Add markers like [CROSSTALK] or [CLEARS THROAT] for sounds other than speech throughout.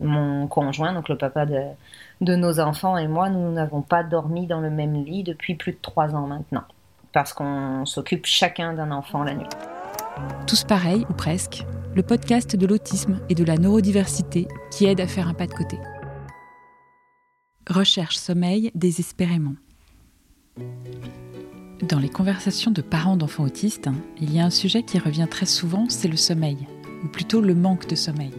Mon conjoint, donc le papa de, de nos enfants et moi, nous n'avons pas dormi dans le même lit depuis plus de trois ans maintenant, parce qu'on s'occupe chacun d'un enfant la nuit. Tous pareils, ou presque, le podcast de l'autisme et de la neurodiversité qui aide à faire un pas de côté. Recherche sommeil désespérément. Dans les conversations de parents d'enfants autistes, il y a un sujet qui revient très souvent, c'est le sommeil, ou plutôt le manque de sommeil.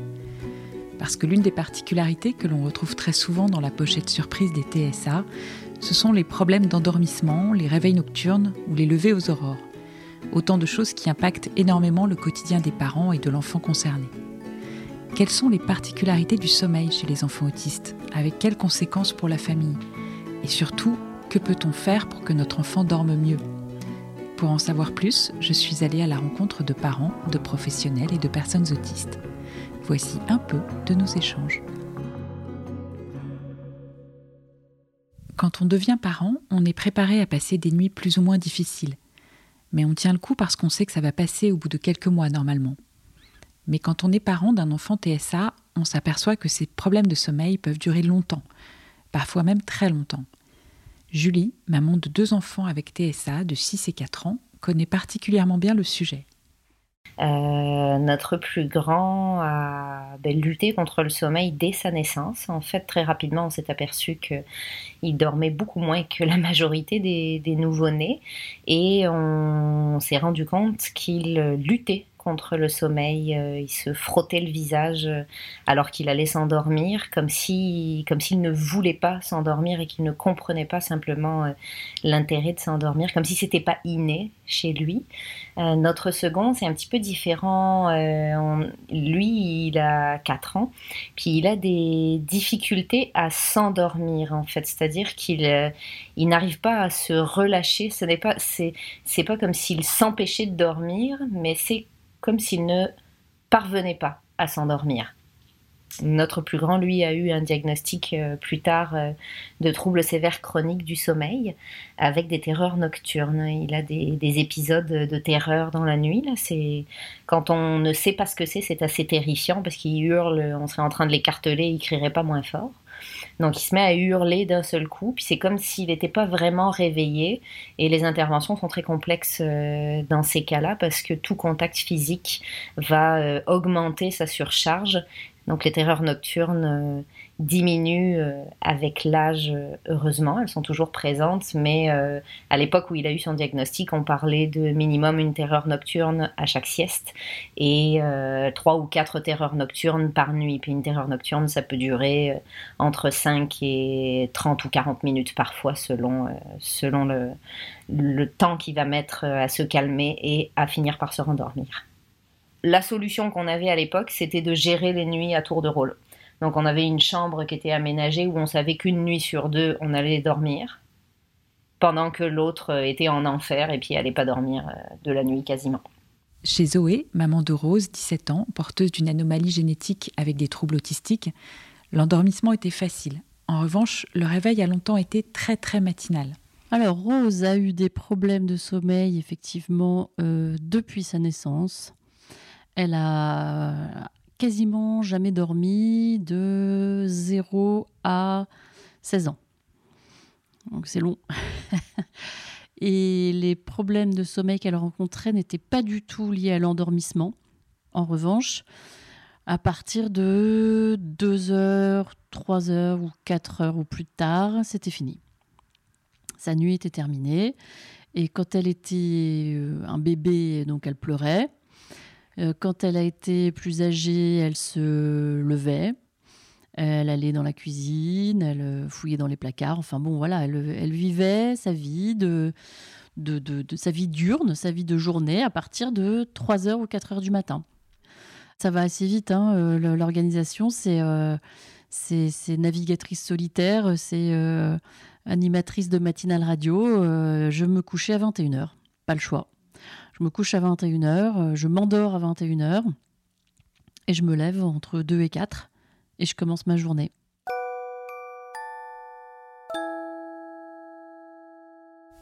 Parce que l'une des particularités que l'on retrouve très souvent dans la pochette surprise des TSA, ce sont les problèmes d'endormissement, les réveils nocturnes ou les levées aux aurores. Autant de choses qui impactent énormément le quotidien des parents et de l'enfant concerné. Quelles sont les particularités du sommeil chez les enfants autistes? Avec quelles conséquences pour la famille? Et surtout, que peut-on faire pour que notre enfant dorme mieux? Pour en savoir plus, je suis allée à la rencontre de parents, de professionnels et de personnes autistes. Voici un peu de nos échanges. Quand on devient parent, on est préparé à passer des nuits plus ou moins difficiles. Mais on tient le coup parce qu'on sait que ça va passer au bout de quelques mois normalement. Mais quand on est parent d'un enfant TSA, on s'aperçoit que ces problèmes de sommeil peuvent durer longtemps, parfois même très longtemps. Julie, maman de deux enfants avec TSA de 6 et 4 ans, connaît particulièrement bien le sujet. Euh, notre plus grand a ben, lutté contre le sommeil dès sa naissance. En fait, très rapidement, on s'est aperçu qu'il dormait beaucoup moins que la majorité des, des nouveau-nés et on s'est rendu compte qu'il luttait contre le sommeil. Euh, il se frottait le visage euh, alors qu'il allait s'endormir, comme si, comme s'il ne voulait pas s'endormir et qu'il ne comprenait pas simplement euh, l'intérêt de s'endormir, comme si c'était pas inné chez lui. notre second, c'est un petit peu différent. lui, il a 4 ans, puis il a des difficultés à s'endormir en fait, c'est-à-dire qu'il il n'arrive pas à se relâcher. Ce n'est pas, c'est, c'est pas comme s'il s'empêchait de dormir, mais c'est comme s'il ne parvenait pas à s'endormir. Notre plus grand, lui, a eu un diagnostic euh, plus tard euh, de troubles sévères chroniques du sommeil avec des terreurs nocturnes. Il a des, épisodes de terreur dans la nuit. c'est quand on ne sait pas ce que c'est, c'est assez terrifiant parce qu'il hurle. On serait en train de l'écarteler, il crierait pas moins fort. Donc il se met à hurler d'un seul coup, puis c'est comme s'il n'était pas vraiment réveillé. Et les interventions sont très complexes euh, dans ces cas-là parce que tout contact physique va euh, augmenter sa surcharge. Donc les terreurs nocturnes euh, diminuent euh, avec l'âge, euh, heureusement, elles sont toujours présentes, mais euh, à l'époque où il a eu son diagnostic, on parlait de minimum une terreur nocturne à chaque sieste et trois ou quatre terreurs nocturnes par nuit. Puis une terreur nocturne, ça peut durer entre 5 et 30 ou 40 minutes parfois selon, selon le, le temps qu'il va mettre à se calmer et à finir par se rendormir. La solution qu'on avait à l'époque, c'était de gérer les nuits à tour de rôle. Donc on avait une chambre qui était aménagée où on savait qu'une nuit sur deux, on allait dormir, pendant que l'autre était en enfer et puis allait pas dormir euh, de la nuit quasiment. Chez Zoé, maman de Rose, 17 ans, porteuse d'une anomalie génétique avec des troubles autistiques, l'endormissement était facile. En revanche, le réveil a longtemps été très très matinal. Alors Rose a eu des problèmes de sommeil effectivement euh, depuis sa naissance. Elle a quasiment jamais dormi de 0 à 16 ans. Donc c'est long. [LAUGHS] Et les problèmes de sommeil qu'elle rencontrait n'étaient pas du tout liés à l'endormissement. En revanche, à partir de 2 heures, 3 heures ou 4 heures ou plus tard, c'était fini. Sa nuit était terminée. Et quand elle était euh, un bébé, donc elle pleurait. Euh, quand elle a été plus âgée, elle se levait. Elle allait dans la cuisine, elle euh, fouillait dans les placards. Enfin bon, voilà, elle, vivait sa vie de, de, sa vie diurne, sa vie de journée à partir de 3h ou 4h du matin. Ça va assez vite, hein, euh, l'organisation. C'est c'est navigatrice solitaire, c'est animatrice de matinale radio. je me couchais à 21h. Pas le choix. Je me couche à 21h, euh, je m'endors à 21h et je me lève entre 2 et 4 et je commence ma journée.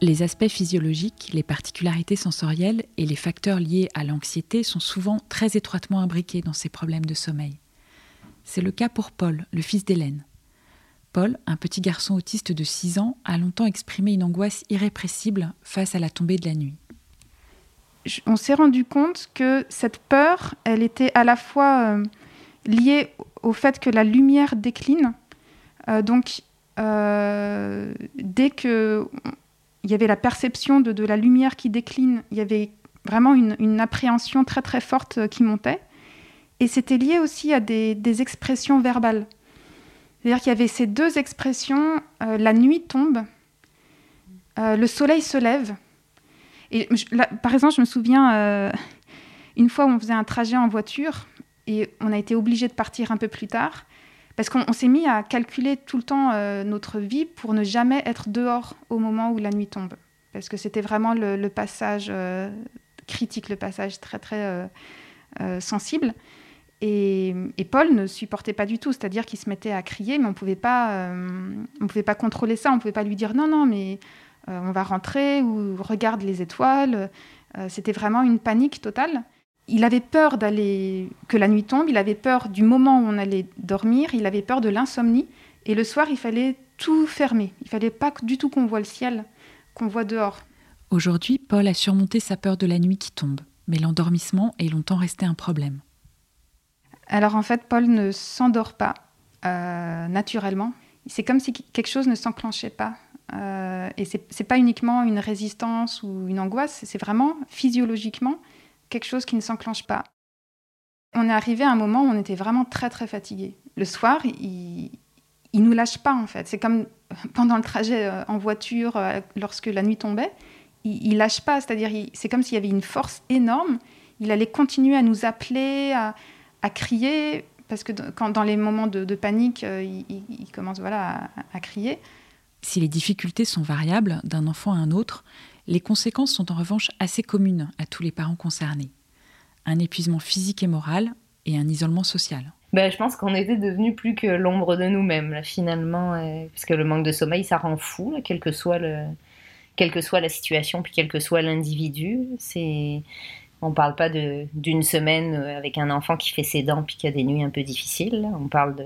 Les aspects physiologiques, les particularités sensorielles et les facteurs liés à l'anxiété sont souvent très étroitement imbriqués dans ces problèmes de sommeil. C'est le cas pour Paul, le fils d'Hélène. Paul, un petit garçon autiste de 6 ans, a longtemps exprimé une angoisse irrépressible face à la tombée de la nuit. On s'est rendu compte que cette peur, elle était à la fois euh, liée au fait que la lumière décline. Euh, donc, euh, dès que il y avait la perception de, la lumière qui décline, il y avait vraiment une, appréhension très très forte qui montait. Et c'était lié aussi à des, expressions verbales. C'est-à-dire qu'il y avait ces deux expressions, la nuit tombe, le soleil se lève. Par exemple, je me souviens, euh, une fois où on faisait un trajet en voiture et on a été obligé de partir un peu plus tard, parce qu'on s'est mis à calculer tout le temps notre vie pour ne jamais être dehors au moment où la nuit tombe. Parce que c'était vraiment le, passage critique, le passage très très sensible. Et, Paul ne supportait pas du tout, c'est-à-dire qu'il se mettait à crier, mais on pouvait euh, on pouvait pas contrôler ça, on pouvait pas lui dire non, non, mais euh, on va rentrer ou regarde les étoiles. Euh, c'était vraiment une panique totale. Il avait peur d'aller que la nuit tombe, il avait peur du moment où on allait dormir, il avait peur de l'insomnie. Et le soir, il fallait tout fermer. Il fallait pas du tout qu'on voit le ciel, qu'on voit dehors. Aujourd'hui, Paul a surmonté sa peur de la nuit qui tombe, mais l'endormissement est longtemps resté un problème. Alors en fait, Paul ne s'endort pas euh, naturellement. C'est comme si quelque chose ne s'enclenchait pas. Euh, et c'est n'est pas uniquement une résistance ou une angoisse, c'est vraiment physiologiquement quelque chose qui ne s'enclenche pas. On est arrivé à un moment où on était vraiment très très fatigué. Le soir, il, il nous lâche pas en fait. C'est comme pendant le trajet euh, en voiture, euh, lorsque la nuit tombait, il, il lâche pas. C'est-à-dire, c'est comme s'il y avait une force énorme. Il allait continuer à nous appeler, à, à crier, parce que quand, dans les moments de, panique, il, commence voilà, à, crier. Si les difficultés sont variables d'un enfant à un autre, les conséquences sont en revanche assez communes à tous les parents concernés. Un épuisement physique et moral et un isolement social. Ben, je pense qu'on était devenu plus que l'ombre de nous-mêmes, finalement, euh, parce que le manque de sommeil, ça rend fou, quel que soit le, quelle que soit la situation, puis quel que soit l'individu. C'est on parle pas d'une semaine euh, avec un enfant qui fait ses dents puis qui a des nuits un peu difficiles. On parle de,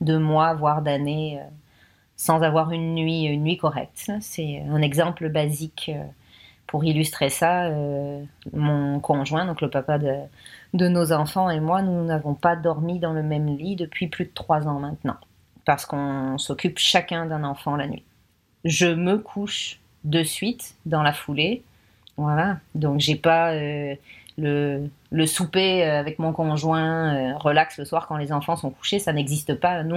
de mois, voire d'années, euh, sans avoir une nuit, une nuit correcte. C'est un exemple basique euh, pour illustrer ça. mon conjoint, donc le papa de, de nos enfants et moi, nous n'avons pas dormi dans le même lit depuis plus de trois ans maintenant, parce qu'on s'occupe chacun d'un enfant la nuit. Je me couche de suite dans la foulée voilà, donc j'ai pas euh, le, souper euh, avec mon conjoint euh, relax le soir quand les enfants sont couchés, ça n'existe pas. Nous,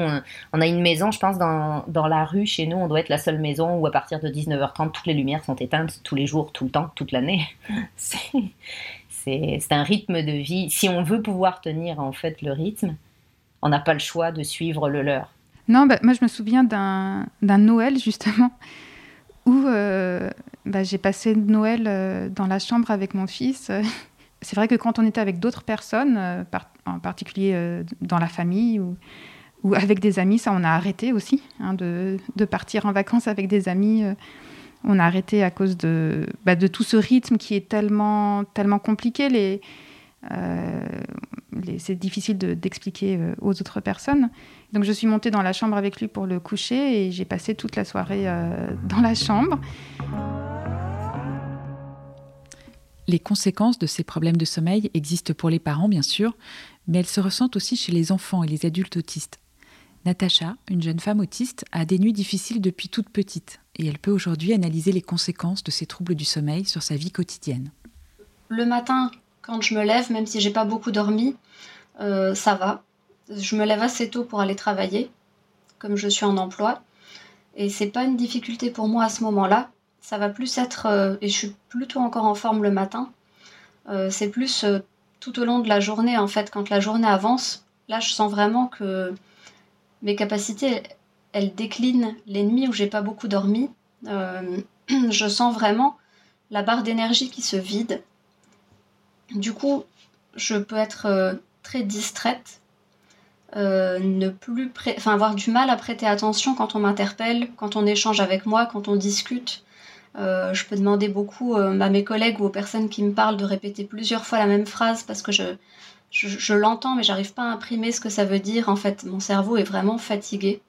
on, a une maison, je pense, dans, dans, la rue chez nous, on doit être la seule maison où à partir de 19h30, toutes les lumières sont éteintes tous les jours, tout le temps, toute l'année. [LAUGHS] C'est un rythme de vie. Si on veut pouvoir tenir en fait le rythme, on n'a pas le choix de suivre le leur. Non, bah, moi je me souviens d'un Noël justement où euh, bah, j'ai passé Noël dans la chambre avec mon fils. C'est vrai que quand on était avec d'autres personnes, euh, en particulier dans la famille ou, avec des amis, ça on a arrêté aussi hein, de, partir en vacances avec des amis. on a arrêté à cause de, bah, de tout ce rythme qui est tellement, tellement compliqué. C'est difficile d'expliquer aux autres personnes. Donc je suis montée dans la chambre avec lui pour le coucher et j'ai passé toute la soirée euh, dans la chambre. Les conséquences de ces problèmes de sommeil existent pour les parents, bien sûr, mais elles se ressentent aussi chez les enfants et les adultes autistes. Natacha, une jeune femme autiste, a des nuits difficiles depuis toute petite et elle peut aujourd'hui analyser les conséquences de ces troubles du sommeil sur sa vie quotidienne. Le matin, quand je me lève, même si j'ai pas beaucoup dormi, euh, ça va je me lève assez tôt pour aller travailler, comme je suis en emploi. Et c'est pas une difficulté pour moi à ce moment-là. Ça va plus être, euh, et je suis plutôt encore en forme le matin. Euh, c'est plus euh, tout au long de la journée, en fait, quand la journée avance. Là, je sens vraiment que mes capacités, elles déclinent les nuits où j'ai pas beaucoup dormi. [CLEARS THROAT] je sens vraiment la barre d'énergie qui se vide. Du coup, je peux être très distraite ne plus avoir du mal à prêter attention quand on m'interpelle, quand on échange avec moi, quand on discute. Euh, je peux demander beaucoup euh, à mes collègues ou aux personnes qui me parlent de répéter plusieurs fois la même phrase parce que je je, l'entends, mais j'arrive pas à imprimer ce que ça veut dire. En fait, mon cerveau est vraiment fatigué.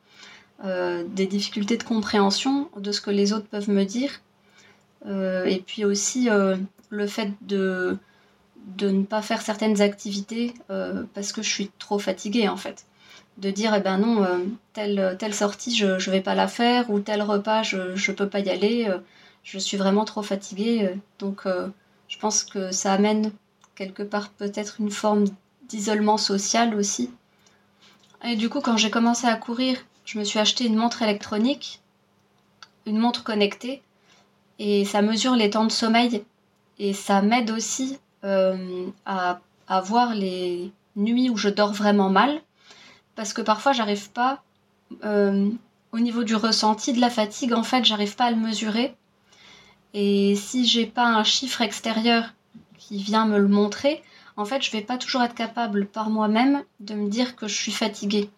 Euh, des difficultés de compréhension de ce que les autres peuvent me dire. Et puis aussi le fait de, de ne pas faire certaines activités parce que je suis trop fatiguée en fait. De dire, eh ben non, telle, telle sortie, je ne vais pas la faire, ou tel repas, je ne peux pas y aller, je suis vraiment trop fatiguée. donc je pense que ça amène quelque part peut-être une forme d'isolement social aussi. Et du coup, quand j'ai commencé à courir, je me suis acheté une montre électronique, une montre connectée, et ça mesure les temps de sommeil. Et ça m'aide aussi euh, à, voir les nuits où je dors vraiment mal, parce que parfois j'arrive pas, euh, au niveau du ressenti de la fatigue, en fait, j'arrive pas à le mesurer. Et si j'ai pas un chiffre extérieur qui vient me le montrer, en fait, je vais pas toujours être capable par moi-même de me dire que je suis fatiguée.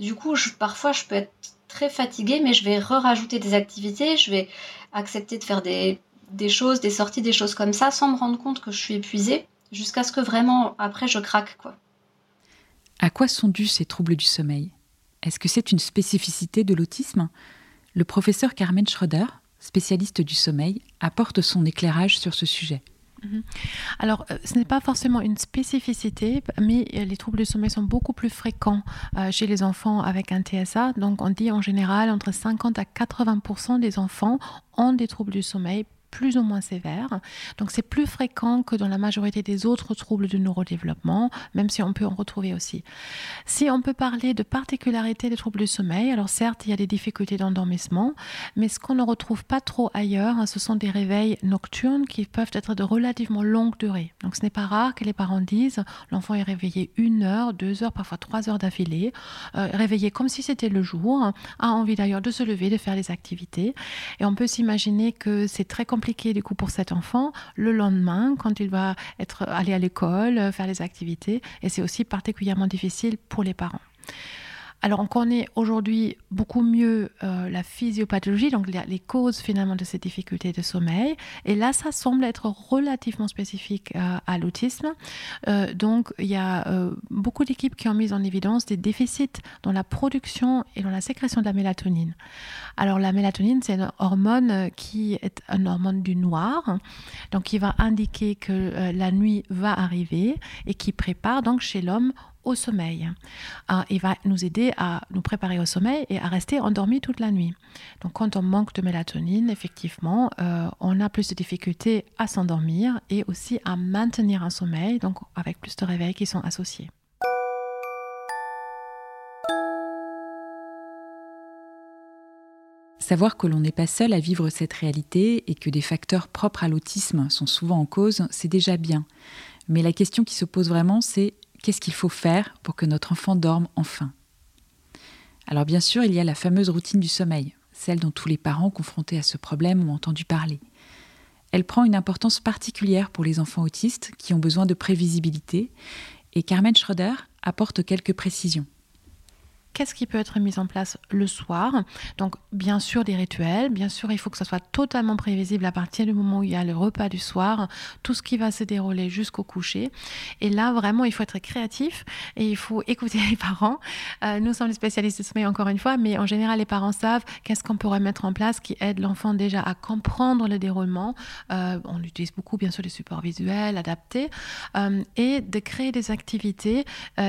Du coup, parfois, je peux être très fatiguée, mais je vais re-rajouter des activités, je vais accepter de faire des, des, choses, des sorties, des choses comme ça, sans me rendre compte que je suis épuisée, jusqu'à ce que vraiment, après, je craque, quoi. À quoi sont dus ces troubles du sommeil? Est-ce que c'est une spécificité de l'autisme? Le professeur Carmen Schroeder, spécialiste du sommeil, apporte son éclairage sur ce sujet. Mhm. Alors, euh, ce n'est pas forcément une spécificité, mais euh, les troubles du sommeil sont beaucoup plus fréquents euh, chez les enfants avec un TSA. Donc, on dit en général entre 50 à 80 des enfants ont des troubles du sommeil plus ou moins sévères. Donc c'est plus fréquent que dans la majorité des autres troubles du neurodéveloppement, même si on peut en retrouver aussi. Si on peut parler de particularités des troubles du sommeil, alors certes, il y a des difficultés d'endormissement, mais ce qu'on ne retrouve pas trop ailleurs, hein, ce sont des réveils nocturnes qui peuvent être de relativement longue durée. Donc ce n'est pas rare que les parents disent l'enfant est réveillé une heure, deux heures, parfois trois heures d'affilée, euh, réveillé comme si c'était le jour, a envie d'ailleurs de se lever, de faire des activités. Et on peut s'imaginer que c'est très compliqué compliqué du coup pour cet enfant le lendemain quand il va être aller à l'école, faire les activités et c'est aussi particulièrement difficile pour les parents. Alors on connaît aujourd'hui beaucoup mieux euh, la physiopathologie, donc les, causes finalement de ces difficultés de sommeil. Et là, ça semble être relativement spécifique euh, à l'autisme. Euh, donc il y a beaucoup d'équipes qui ont mis en évidence des déficits dans la production et dans la sécrétion de la mélatonine. Alors la mélatonine, c'est une hormone qui est une hormone du noir, donc qui va indiquer que la nuit va arriver et qui prépare donc chez l'homme au sommeil. Ah, il va nous aider à nous préparer au sommeil et à rester endormi toute la nuit. Donc quand on manque de mélatonine, effectivement, euh, on a plus de difficultés à s'endormir et aussi à maintenir un sommeil, donc avec plus de réveils qui sont associés. Savoir que l'on n'est pas seul à vivre cette réalité et que des facteurs propres à l'autisme sont souvent en cause, c'est déjà bien. Mais la question qui se pose vraiment, c'est qu'est-ce qu'il faut faire pour que notre enfant dorme enfin? Alors bien sûr, il y a la fameuse routine du sommeil, celle dont tous les parents confrontés à ce problème ont entendu parler. Elle prend une importance particulière pour les enfants autistes qui ont besoin de prévisibilité, et Carmen Schroeder apporte quelques précisions qu'est-ce qui peut être mis en place le soir. Donc, bien sûr, des rituels. Bien sûr, il faut que ça soit totalement prévisible à partir du moment où il y a le repas du soir, tout ce qui va se dérouler jusqu'au coucher. Et là, vraiment, il faut être créatif et il faut écouter [LAUGHS] les parents. Euh, nous sommes les spécialistes de sommeil, encore une fois, mais en général, les parents savent qu'est-ce qu'on pourrait mettre en place qui aide l'enfant déjà à comprendre le déroulement. Euh, on utilise beaucoup, bien sûr, les supports visuels adaptés euh, et de créer des activités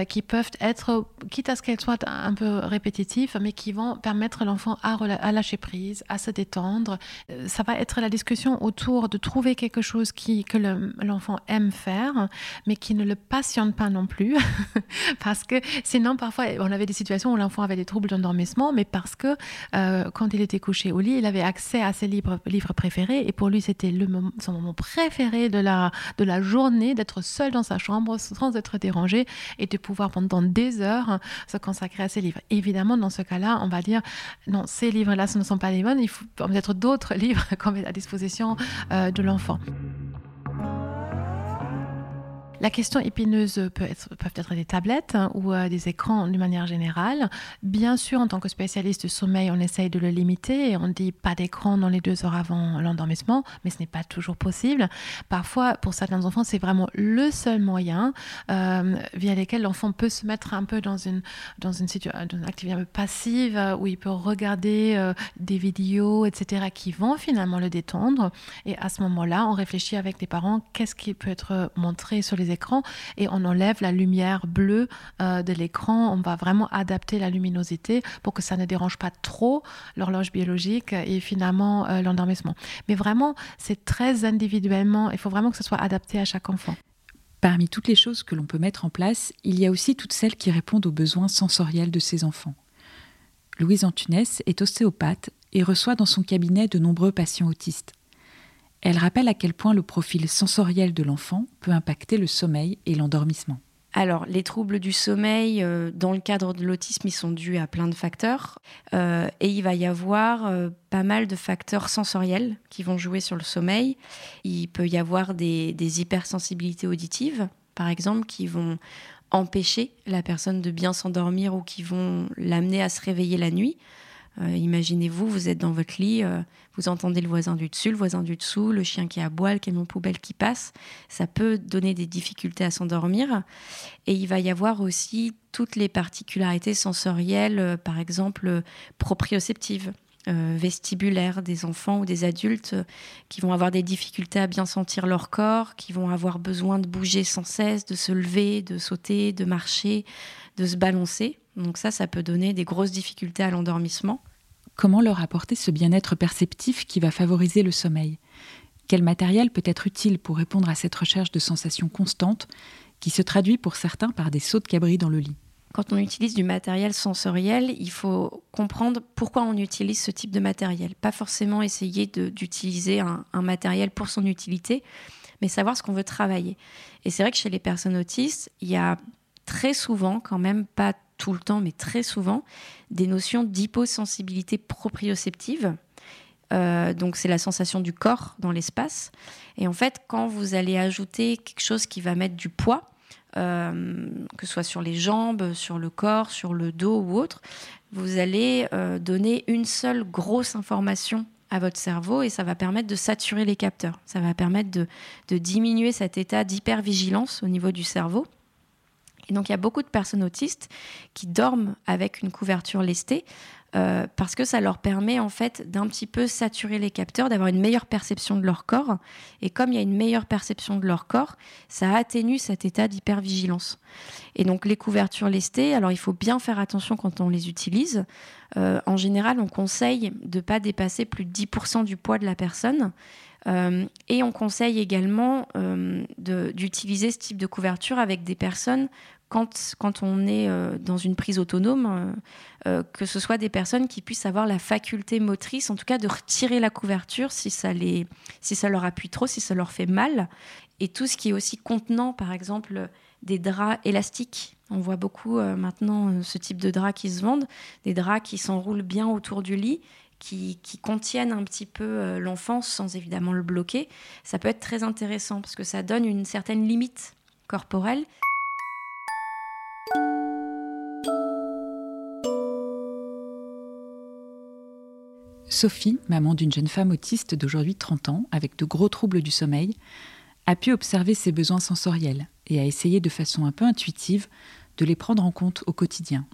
qui peuvent être, quitte à ce qu'elles soient un un peu répétitifs, mais qui vont permettre l'enfant à, à, lâcher prise, à se détendre. Euh, ça va être la discussion autour de trouver quelque chose qui, que l'enfant aime faire, mais qui ne le passionne pas non plus. [LAUGHS] parce que sinon, parfois, on avait des situations où l'enfant avait des troubles d'endormissement, mais parce que euh, quand il était couché au lit, il avait accès à ses livres, livres préférés, et pour lui, c'était son moment préféré de la, de la journée, d'être seul dans sa chambre sans être dérangé, et de pouvoir pendant des heures se consacrer à ses Évidemment, dans ce cas-là, on va dire non, ces livres-là, ce ne sont pas les bonnes, il faut peut-être d'autres [LAUGHS] livres qu'on met à disposition euh, de l'enfant. La question épineuse peut être, peuvent être des tablettes hein, ou euh, des écrans d'une manière générale. Bien sûr, en tant que spécialiste du sommeil, on essaye de le limiter et on dit pas d'écran dans les deux heures avant l'endormissement, mais ce n'est pas toujours possible. Parfois, pour certains enfants, c'est vraiment le seul moyen euh, via lequel l'enfant peut se mettre un peu dans une, dans une, situation, dans activité un peu passive euh, où il peut regarder des vidéos, etc., qui vont finalement le détendre. Et à ce moment-là, on réfléchit avec les parents qu'est-ce qui peut être montré sur les et on enlève la lumière bleue euh, de l'écran. On va vraiment adapter la luminosité pour que ça ne dérange pas trop l'horloge biologique et finalement euh, l'endormissement. Mais vraiment, c'est très individuellement. Il faut vraiment que ce soit adapté à chaque enfant. Parmi toutes les choses que l'on peut mettre en place, il y a aussi toutes celles qui répondent aux besoins sensoriels de ces enfants. Louise Antunès est ostéopathe et reçoit dans son cabinet de nombreux patients autistes. Elle rappelle à quel point le profil sensoriel de l'enfant peut impacter le sommeil et l'endormissement. Alors, les troubles du sommeil, euh, dans le cadre de l'autisme, ils sont dus à plein de facteurs. Euh, et il va y avoir euh, pas mal de facteurs sensoriels qui vont jouer sur le sommeil. Il peut y avoir des, des hypersensibilités auditives, par exemple, qui vont empêcher la personne de bien s'endormir ou qui vont l'amener à se réveiller la nuit. Euh, imaginez-vous, vous êtes dans votre lit, euh, vous entendez le voisin du dessus, le voisin du dessous, le chien qui aboie, le camion poubelle qui passe. Ça peut donner des difficultés à s'endormir. Et il va y avoir aussi toutes les particularités sensorielles, euh, par exemple proprioceptives. Vestibulaires des enfants ou des adultes qui vont avoir des difficultés à bien sentir leur corps, qui vont avoir besoin de bouger sans cesse, de se lever, de sauter, de marcher, de se balancer. Donc ça, ça peut donner des grosses difficultés à l'endormissement. Comment leur apporter ce bien-être perceptif qui va favoriser le sommeil? Quel matériel peut être utile pour répondre à cette recherche de sensations constantes qui se traduit pour certains par des sauts de cabri dans le lit? Quand on utilise du matériel sensoriel, il faut comprendre pourquoi on utilise ce type de matériel. Pas forcément essayer d'utiliser un, matériel pour son utilité, mais savoir ce qu'on veut travailler. Et c'est vrai que chez les personnes autistes, il y a très souvent, quand même pas tout le temps, mais très souvent, des notions d'hyposensibilité proprioceptive. Euh, donc c'est la sensation du corps dans l'espace. Et en fait, quand vous allez ajouter quelque chose qui va mettre du poids, que ce soit sur les jambes, sur le corps, sur le dos ou autre, vous allez euh, donner une seule grosse information à votre cerveau et ça va permettre de saturer les capteurs. Ça va permettre de, de diminuer cet état d'hypervigilance au niveau du cerveau. Et donc il y a beaucoup de personnes autistes qui dorment avec une couverture lestée euh, parce que ça leur permet en fait d'un petit peu saturer les capteurs, d'avoir une meilleure perception de leur corps. Et comme il y a une meilleure perception de leur corps, ça atténue cet état d'hypervigilance. Et donc les couvertures lestées, alors il faut bien faire attention quand on les utilise. Euh, en général, on conseille de ne pas dépasser plus de 10% du poids de la personne. Euh, et on conseille également euh, d'utiliser ce type de couverture avec des personnes quand, on est euh, dans une prise autonome, que ce soit des personnes qui puissent avoir la faculté motrice, en tout cas de retirer la couverture si ça, les, si ça leur appuie trop, si ça leur fait mal. Et tout ce qui est aussi contenant, par exemple, des draps élastiques. On voit beaucoup maintenant ce type de draps qui se vendent, des draps qui s'enroulent bien autour du lit qui, contiennent un petit peu euh, l'enfance sans évidemment le bloquer, ça peut être très intéressant parce que ça donne une certaine limite corporelle. Sophie, maman d'une jeune femme autiste d'aujourd'hui 30 ans, avec de gros troubles du sommeil, a pu observer ses besoins sensoriels et a essayé de façon un peu intuitive de les prendre en compte au quotidien.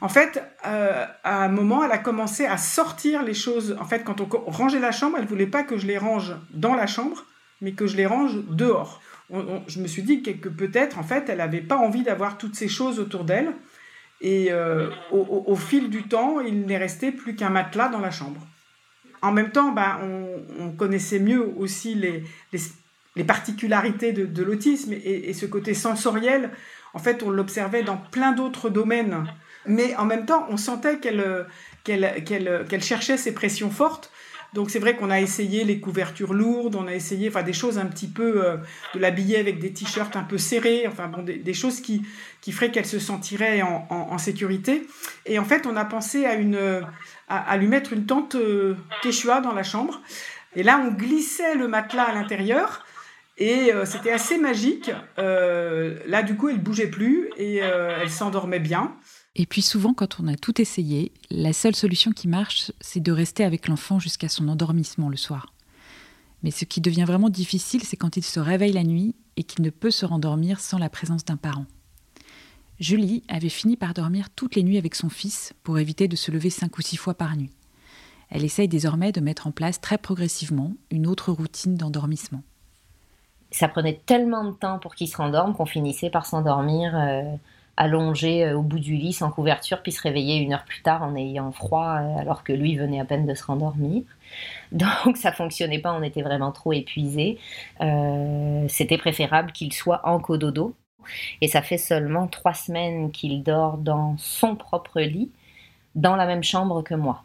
En fait, euh, à un moment, elle a commencé à sortir les choses. En fait, quand on rangeait la chambre, elle voulait pas que je les range dans la chambre, mais que je les range dehors. je me suis dit que, peut-être, en fait, elle n'avait pas envie d'avoir toutes ces choses autour d'elle. Et euh, au, fil du temps, il n'est resté plus qu'un matelas dans la chambre. En même temps, ben, on, connaissait mieux aussi les, les, particularités de, l'autisme et, et, ce côté sensoriel. En fait, on l'observait dans plein d'autres domaines mais en même temps, on sentait qu'elle qu'elle cherchait ces pressions fortes. Donc c'est vrai qu'on a essayé les couvertures lourdes, on a essayé enfin des choses un petit peu euh, de l'habiller avec des t-shirts un peu serrés, enfin bon des, choses qui qui feraient qu'elle se sentirait en, en, sécurité. Et en fait, on a pensé à une à, lui mettre une tente euh, dans la chambre. Et là, on glissait le matelas à l'intérieur Et c'était assez magique. là, du coup, elle bougeait plus et elle s'endormait bien. Et puis souvent, quand on a tout essayé, la seule solution qui marche, c'est de rester avec l'enfant jusqu'à son endormissement le soir. Mais ce qui devient vraiment difficile, c'est quand il se réveille la nuit et qu'il ne peut se rendormir sans la présence d'un parent. Julie avait fini par dormir toutes les nuits avec son fils pour éviter de se lever cinq ou six fois par nuit. Elle essaye désormais de mettre en place très progressivement une autre routine d'endormissement. Ça prenait tellement de temps pour qu'il se rendorme qu'on finissait par s'endormir euh, allongé euh, au bout du lit sans couverture, puis se réveiller une heure plus tard en ayant froid euh, alors que lui venait à peine de se rendormir. [LAUGHS] Donc ça fonctionnait pas, on était vraiment trop épuisés. C'était préférable qu'il soit en cododo, et ça fait seulement trois semaines qu'il dort dans son propre lit, dans la même chambre que moi.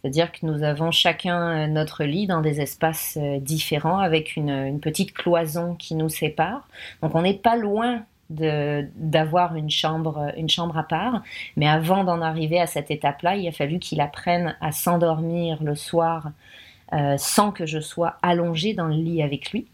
C'est-à-dire que nous avons chacun notre lit dans des espaces euh, différents avec une, petite cloison qui nous sépare. Donc on n'est pas loin d'avoir une chambre, une chambre à part. Mais avant d'en arriver à cette étape-là, il a fallu qu'il apprenne à s'endormir le soir euh, sans que je sois allongée dans le lit avec lui.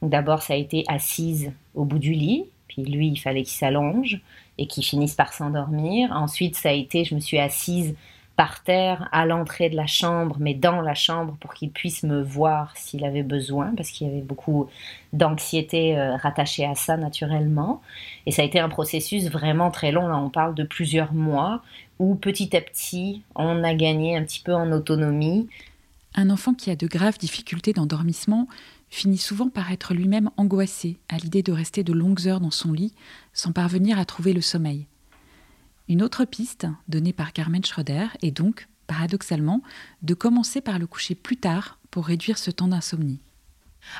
D'abord, ça a été assise au bout du lit, puis lui, il fallait qu'il s'allonge et qu'il finisse par s'endormir. Ensuite, ça a été, je me suis assise par terre à l'entrée de la chambre, mais dans la chambre pour qu'il puisse me voir s'il avait besoin, parce qu'il y avait beaucoup d'anxiété euh, rattachée à ça naturellement. Et ça a été un processus vraiment très long, là on parle de plusieurs mois, où petit à petit on a gagné un petit peu en autonomie. Un enfant qui a de graves difficultés d'endormissement finit souvent par être lui-même angoissé à l'idée de rester de longues heures dans son lit sans parvenir à trouver le sommeil. Une autre piste, donnée par Carmen Schroeder, est donc, paradoxalement, de commencer par le coucher plus tard pour réduire ce temps d'insomnie.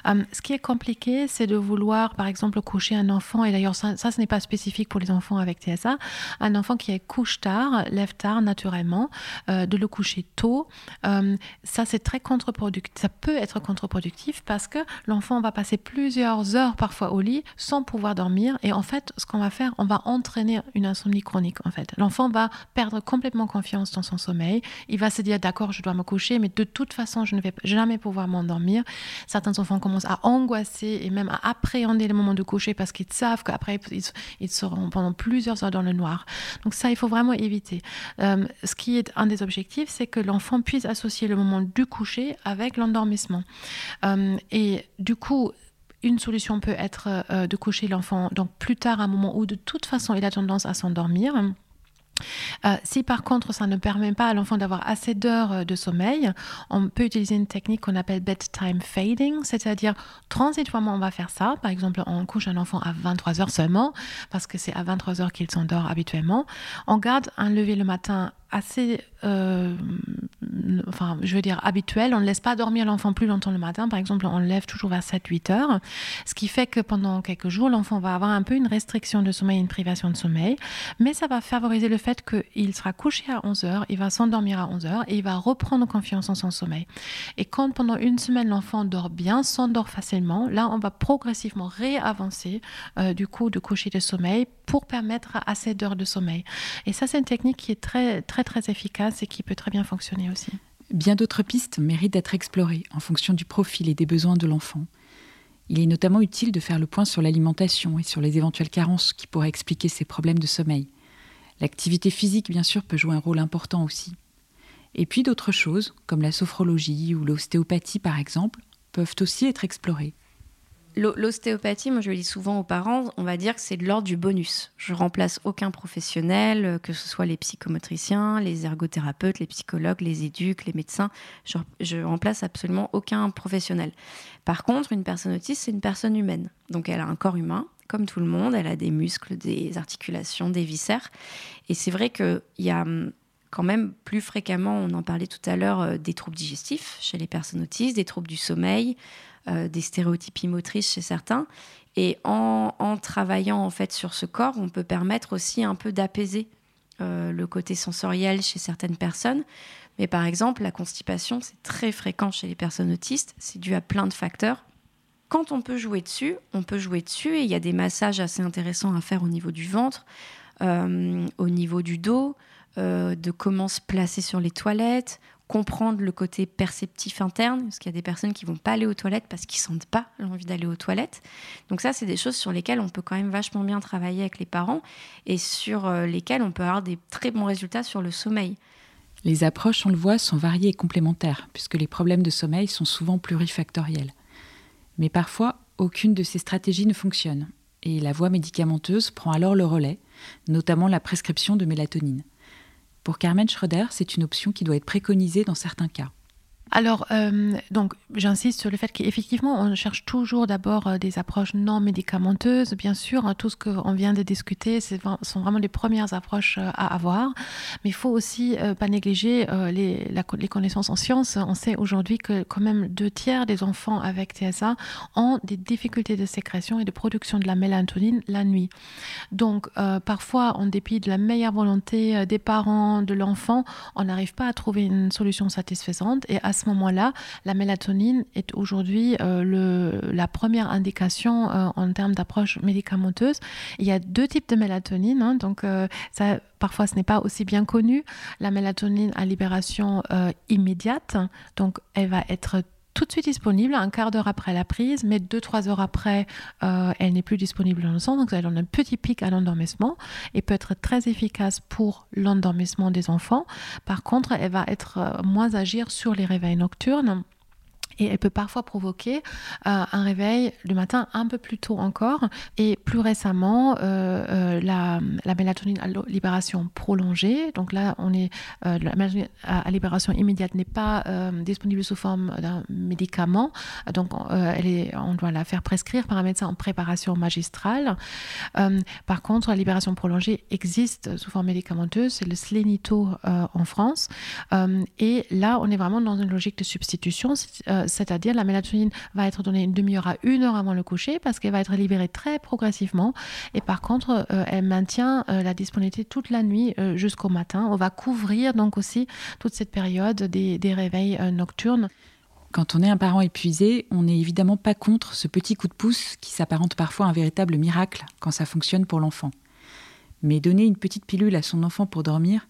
Euh, ce qui est compliqué, c'est de vouloir, par exemple, coucher un enfant, et d'ailleurs ça, ce n'est pas spécifique pour les enfants avec TSA, un enfant qui est couche tard, lève tard naturellement, euh, de le coucher tôt, euh, ça c'est très contre-productif, ça peut être contre-productif parce que l'enfant va passer plusieurs heures parfois au lit sans pouvoir dormir, et en fait, ce qu'on va faire, on va entraîner une insomnie chronique en fait. L'enfant va perdre complètement confiance dans son sommeil, il va se dire d'accord, je dois me coucher, mais de toute façon, je ne vais jamais pouvoir m'endormir. Certains enfants commencent à angoisser et même à appréhender le moment de coucher parce qu'ils savent qu'après, ils, seront pendant plusieurs heures dans le noir. Donc ça, il faut vraiment éviter. Euh, ce qui est un des objectifs, c'est que l'enfant puisse associer le moment du coucher avec l'endormissement. Euh, et du coup, une solution peut être euh, de coucher l'enfant donc plus tard, à un moment où de toute façon il a tendance à s'endormir. Euh, si par contre ça ne permet pas à l'enfant d'avoir assez d'heures euh, de sommeil, on peut utiliser une technique qu'on appelle bedtime fading, c'est-à-dire transitoirement on va faire ça. Par exemple, on couche un enfant à 23 heures seulement, parce que c'est à 23 heures qu'il s'endort habituellement. On garde un lever le matin assez, euh, enfin, je veux dire, habituel. On ne laisse pas dormir l'enfant plus longtemps le matin. Par exemple, on le lève toujours vers 7-8 heures. Ce qui fait que pendant quelques jours, l'enfant va avoir un peu une restriction de sommeil, une privation de sommeil. Mais ça va favoriser le fait qu'il sera couché à 11 heures, il va s'endormir à 11 heures et il va reprendre confiance en son sommeil. Et quand pendant une semaine, l'enfant dort bien, s'endort facilement, là, on va progressivement réavancer euh, du coup de coucher de sommeil pour permettre assez d'heures de sommeil. Et ça, c'est une technique qui est très, très, très efficace et qui peut très bien fonctionner aussi. Bien d'autres pistes méritent d'être explorées en fonction du profil et des besoins de l'enfant. Il est notamment utile de faire le point sur l'alimentation et sur les éventuelles carences qui pourraient expliquer ces problèmes de sommeil. L'activité physique, bien sûr, peut jouer un rôle important aussi. Et puis d'autres choses, comme la sophrologie ou l'ostéopathie par exemple, peuvent aussi être explorées. L'ostéopathie, moi je le dis souvent aux parents, on va dire que c'est de l'ordre du bonus. Je remplace aucun professionnel, euh, que ce soit les psychomotriciens, les ergothérapeutes, les psychologues, les éduques, les médecins. Je, je remplace absolument aucun professionnel. Par contre, une personne autiste, c'est une personne humaine. Donc elle a un corps humain, comme tout le monde. Elle a des muscles, des articulations, des viscères. Et c'est vrai qu'il y a hum, quand même plus fréquemment, on en parlait tout à l'heure, euh, des troubles digestifs chez les personnes autistes, des troubles du sommeil, euh, des stéréotypies motrices chez certains. Et en, travaillant en fait sur ce corps, on peut permettre aussi un peu d'apaiser euh, le côté sensoriel chez certaines personnes. Mais par exemple, la constipation, c'est très fréquent chez les personnes autistes. C'est dû à plein de facteurs. Quand on peut jouer dessus, on peut jouer dessus et il y a des massages assez intéressants à faire au niveau du ventre, euh, au niveau du dos, de comment se placer sur les toilettes, comprendre le côté perceptif interne, parce qu'il y a des personnes qui vont pas aller aux toilettes parce qu'ils sentent pas l'envie d'aller aux toilettes. Donc ça, c'est des choses sur lesquelles on peut quand même vachement bien travailler avec les parents et sur euh, lesquelles on peut avoir des très bons résultats sur le sommeil. Les approches, on le voit, sont variées et complémentaires, puisque les problèmes de sommeil sont souvent plurifactoriels. Mais parfois, aucune de ces stratégies ne fonctionne, et la voie médicamenteuse prend alors le relais, notamment la prescription de mélatonine. Pour Carmen Schroeder, c'est une option qui doit être préconisée dans certains cas. Alors, euh, donc, j'insiste sur le fait qu'effectivement, on cherche toujours d'abord euh, des approches non médicamenteuses. Bien sûr, hein, tout ce qu'on vient de discuter, ce sont vraiment les premières approches euh, à avoir. Mais il faut aussi pas négliger les, connaissances en sciences. On sait aujourd'hui que quand même deux tiers des enfants avec TSA ont des difficultés de sécrétion et de production de la mélatonine la nuit. Donc, parfois, en dépit de la meilleure volonté des parents, de l'enfant, on n'arrive pas à trouver une solution satisfaisante. Et à moment-là, la mélatonine est aujourd'hui euh, la première indication euh, en termes d'approche médicamenteuse. Il y a deux types de mélatonine, hein, donc euh, ça, parfois ce n'est pas aussi bien connu. La mélatonine à libération immédiate, donc elle va être tout de suite disponible un quart d'heure après la prise, mais deux, trois heures après, elle n'est plus disponible dans le sang. Donc, elle donne un petit pic à l'endormissement et peut être très efficace pour l'endormissement des enfants. Par contre, elle va être moins agir sur les réveils nocturnes et elle peut parfois provoquer euh, un réveil le matin un peu plus tôt encore. Et plus récemment, euh, euh, la, mélatonine à libération prolongée, donc là, on est, la mélatonine à, libération immédiate n'est pas disponible sous forme d'un médicament, donc on doit la faire prescrire par un médecin en préparation magistrale. par contre, la libération prolongée existe sous forme médicamenteuse, c'est le Slenito en France. et là, on est vraiment dans une logique de substitution c'est-à-dire la mélatonine va être donnée une demi-heure à une heure avant le coucher parce qu'elle va être libérée très progressivement et par contre euh, elle maintient euh, la disponibilité toute la nuit euh, jusqu'au matin. On va couvrir donc aussi toute cette période des, des réveils nocturnes. Quand on est un parent épuisé, on n'est évidemment pas contre ce petit coup de pouce qui s'apparente parfois à un véritable miracle quand ça fonctionne pour l'enfant. Mais donner une petite pilule à son enfant pour dormir,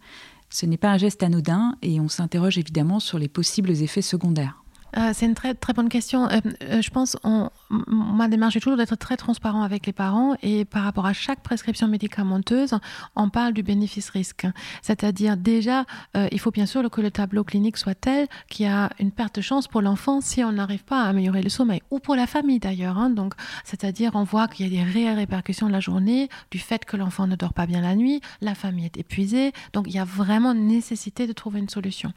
ce n'est pas un geste anodin et on s'interroge évidemment sur les possibles effets secondaires. Euh, c'est une très, très bonne question. Euh, euh, je pense, on, ma démarche est toujours d'être très transparent avec les parents et par rapport à chaque prescription médicamenteuse, on parle du bénéfice-risque. C'est-à-dire déjà, il faut bien sûr que le tableau clinique soit tel qu'il y a une perte de chance pour l'enfant si on n'arrive pas à améliorer le sommeil, ou pour la famille d'ailleurs. Hein. Donc, c'est-à-dire, on voit qu'il y a des réelles répercussions de la journée, du fait que l'enfant ne dort pas bien la nuit, la famille est épuisée. Donc, il y a vraiment nécessité de trouver une solution.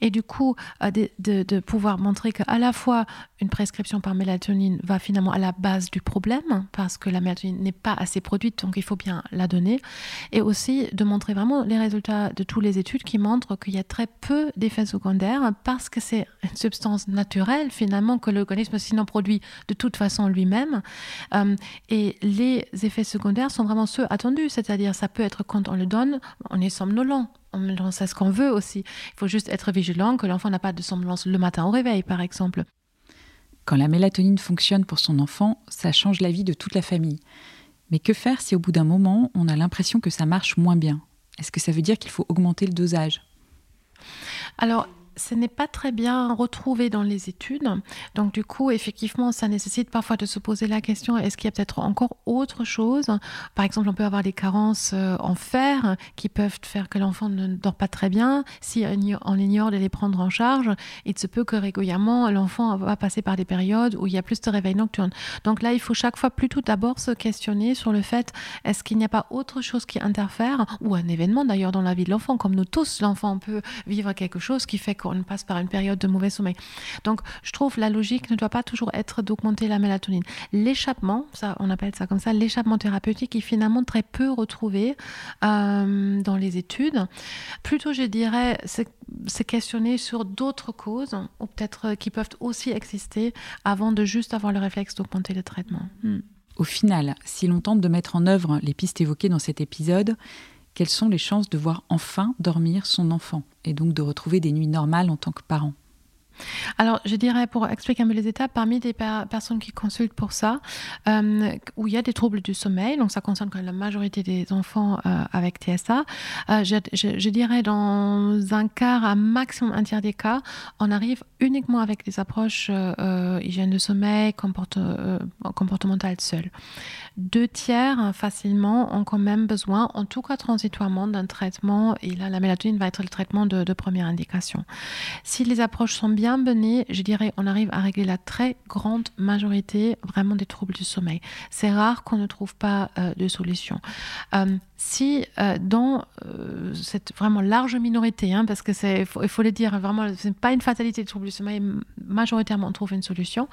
Et du coup, de, de, de pouvoir montrer qu'à la fois une prescription par mélatonine va finalement à la base du problème, parce que la mélatonine n'est pas assez produite, donc il faut bien la donner, et aussi de montrer vraiment les résultats de toutes les études qui montrent qu'il y a très peu d'effets secondaires, parce que c'est une substance naturelle finalement que l'organisme sinon produit de toute façon lui-même. Euh, et les effets secondaires sont vraiment ceux attendus, c'est-à-dire ça peut être quand on le donne, on est somnolent, on sait ce qu'on veut aussi. Il faut juste être vigilant que l'enfant n'a pas de somnolence le matin au réveil, par exemple. Quand la mélatonine fonctionne pour son enfant, ça change la vie de toute la famille. Mais que faire si au bout d'un moment, on a l'impression que ça marche moins bien? Est-ce que ça veut dire qu'il faut augmenter le dosage? Alors, ce n'est pas très bien retrouvé dans les études. Donc du coup, effectivement, ça nécessite parfois de se poser la question, est-ce qu'il y a peut-être encore autre chose? Par exemple, on peut avoir des carences euh, en fer qui peuvent faire que l'enfant ne dort pas très bien. Si on ignore de les prendre en charge, il se peut que régulièrement, l'enfant va passer par des périodes où il y a plus de réveil nocturne. Donc là, il faut chaque fois plutôt d'abord se questionner sur le fait, est-ce qu'il n'y a pas autre chose qui interfère, ou un événement d'ailleurs dans la vie de l'enfant, comme nous tous, l'enfant peut vivre quelque chose qui fait qu'on passe par une période de mauvais sommeil. Donc, je trouve la logique ne doit pas toujours être d'augmenter la mélatonine. L'échappement, ça, on appelle ça comme ça, l'échappement thérapeutique est finalement très peu retrouvé euh, dans les études. Plutôt, je dirais, c'est questionner sur d'autres causes, ou peut-être qui peuvent aussi exister avant de juste avoir le réflexe d'augmenter le traitement. Hmm. Au final, si l'on tente de mettre en œuvre les pistes évoquées dans cet épisode, quelles sont les chances de voir enfin dormir son enfant et donc de retrouver des nuits normales en tant que parent? Alors, je dirais, pour expliquer un peu les étapes, parmi des personnes qui consultent pour ça, euh, où il y a des troubles du sommeil, donc ça concerne quand même la majorité des enfants euh, avec TSA, euh, je, dirais dans un quart, un maximum un tiers des cas, on arrive uniquement avec des approches hygiène de sommeil, comportementale seule. Deux tiers, hein, facilement, ont quand même besoin, en tout cas transitoirement, d'un traitement, et là, la mélatonine va être le traitement de, première indication. Si les approches sont bien menées, je dirais, on arrive à régler la très grande majorité vraiment des troubles du sommeil. C'est rare qu'on ne trouve pas euh, de solution. Euh, si euh, dans cette vraiment large minorité, hein, parce que c'est, il faut, le dire, vraiment, ce n'est pas une fatalité des troubles du sommeil, majoritairement on trouve une solution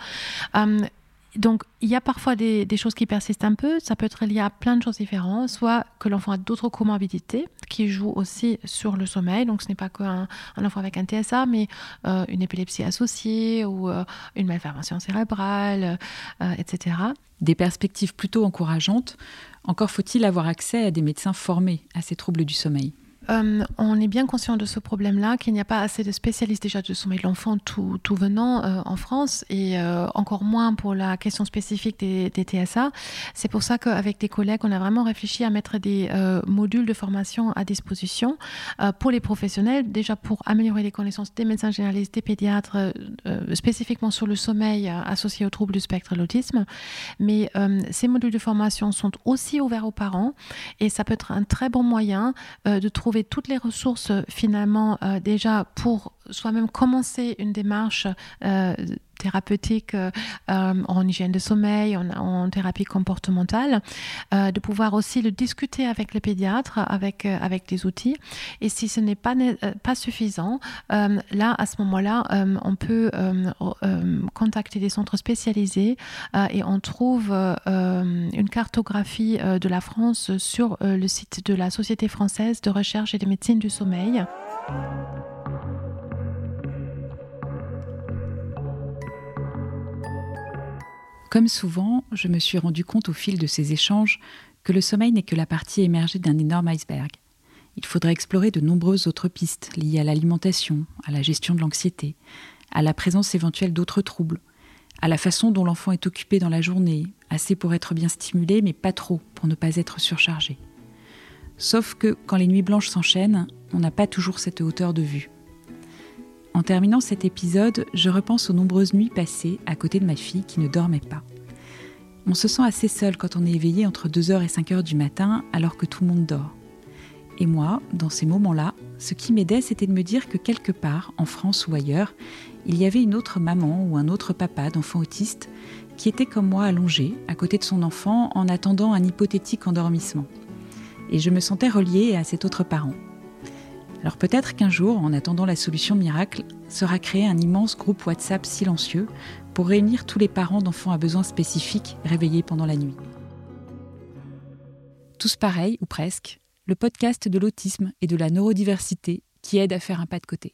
donc, il y a parfois des, choses qui persistent un peu. Ça peut être lié à plein de choses différentes. Soit que l'enfant a d'autres comorbidités qui jouent aussi sur le sommeil. Donc, ce n'est pas qu'un un enfant avec un TSA, mais euh, une épilepsie associée ou euh, une malformation cérébrale, euh, etc. Des perspectives plutôt encourageantes. Encore faut-il avoir accès à des médecins formés à ces troubles du sommeil. Euh, on est bien conscient de ce problème-là, qu'il n'y a pas assez de spécialistes déjà de sommeil de l'enfant tout, venant euh, en France et euh, encore moins pour la question spécifique des, TSA. C'est pour ça qu'avec des collègues, on a vraiment réfléchi à mettre des modules de formation à disposition pour les professionnels, déjà pour améliorer les connaissances des médecins généralistes, des pédiatres, spécifiquement sur le sommeil associé aux troubles du spectre de l'autisme. Mais ces modules de formation sont aussi ouverts aux parents et ça peut être un très bon moyen de trouver toutes les ressources euh, finalement euh, déjà pour soi-même commencer une démarche euh, thérapeutique en hygiène de sommeil, en, thérapie comportementale, de pouvoir aussi le discuter avec les pédiatres, avec, avec des outils. Et si ce n'est pas, pas suffisant, là, à ce moment-là, on peut contacter des centres spécialisés et on trouve une cartographie de la France sur le site de la Société française de recherche et de médecine du sommeil. Comme souvent, je me suis rendu compte au fil de ces échanges que le sommeil n'est que la partie émergée d'un énorme iceberg. Il faudrait explorer de nombreuses autres pistes liées à l'alimentation, à la gestion de l'anxiété, à la présence éventuelle d'autres troubles, à la façon dont l'enfant est occupé dans la journée, assez pour être bien stimulé, mais pas trop pour ne pas être surchargé. Sauf que quand les nuits blanches s'enchaînent, on n'a pas toujours cette hauteur de vue. En terminant cet épisode, je repense aux nombreuses nuits passées à côté de ma fille qui ne dormait pas. On se sent assez seul quand on est éveillé entre 2h et 5h du matin alors que tout le monde dort. Et moi, dans ces moments-là, ce qui m'aidait, c'était de me dire que quelque part, en France ou ailleurs, il y avait une autre maman ou un autre papa d'enfant autiste qui était comme moi allongé à côté de son enfant en attendant un hypothétique endormissement. Et je me sentais reliée à cet autre parent. Alors peut-être qu'un jour, en attendant la solution miracle, sera créé un immense groupe WhatsApp silencieux pour réunir tous les parents d'enfants à besoins spécifiques réveillés pendant la nuit. Tous pareils, ou presque, le podcast de l'autisme et de la neurodiversité qui aide à faire un pas de côté.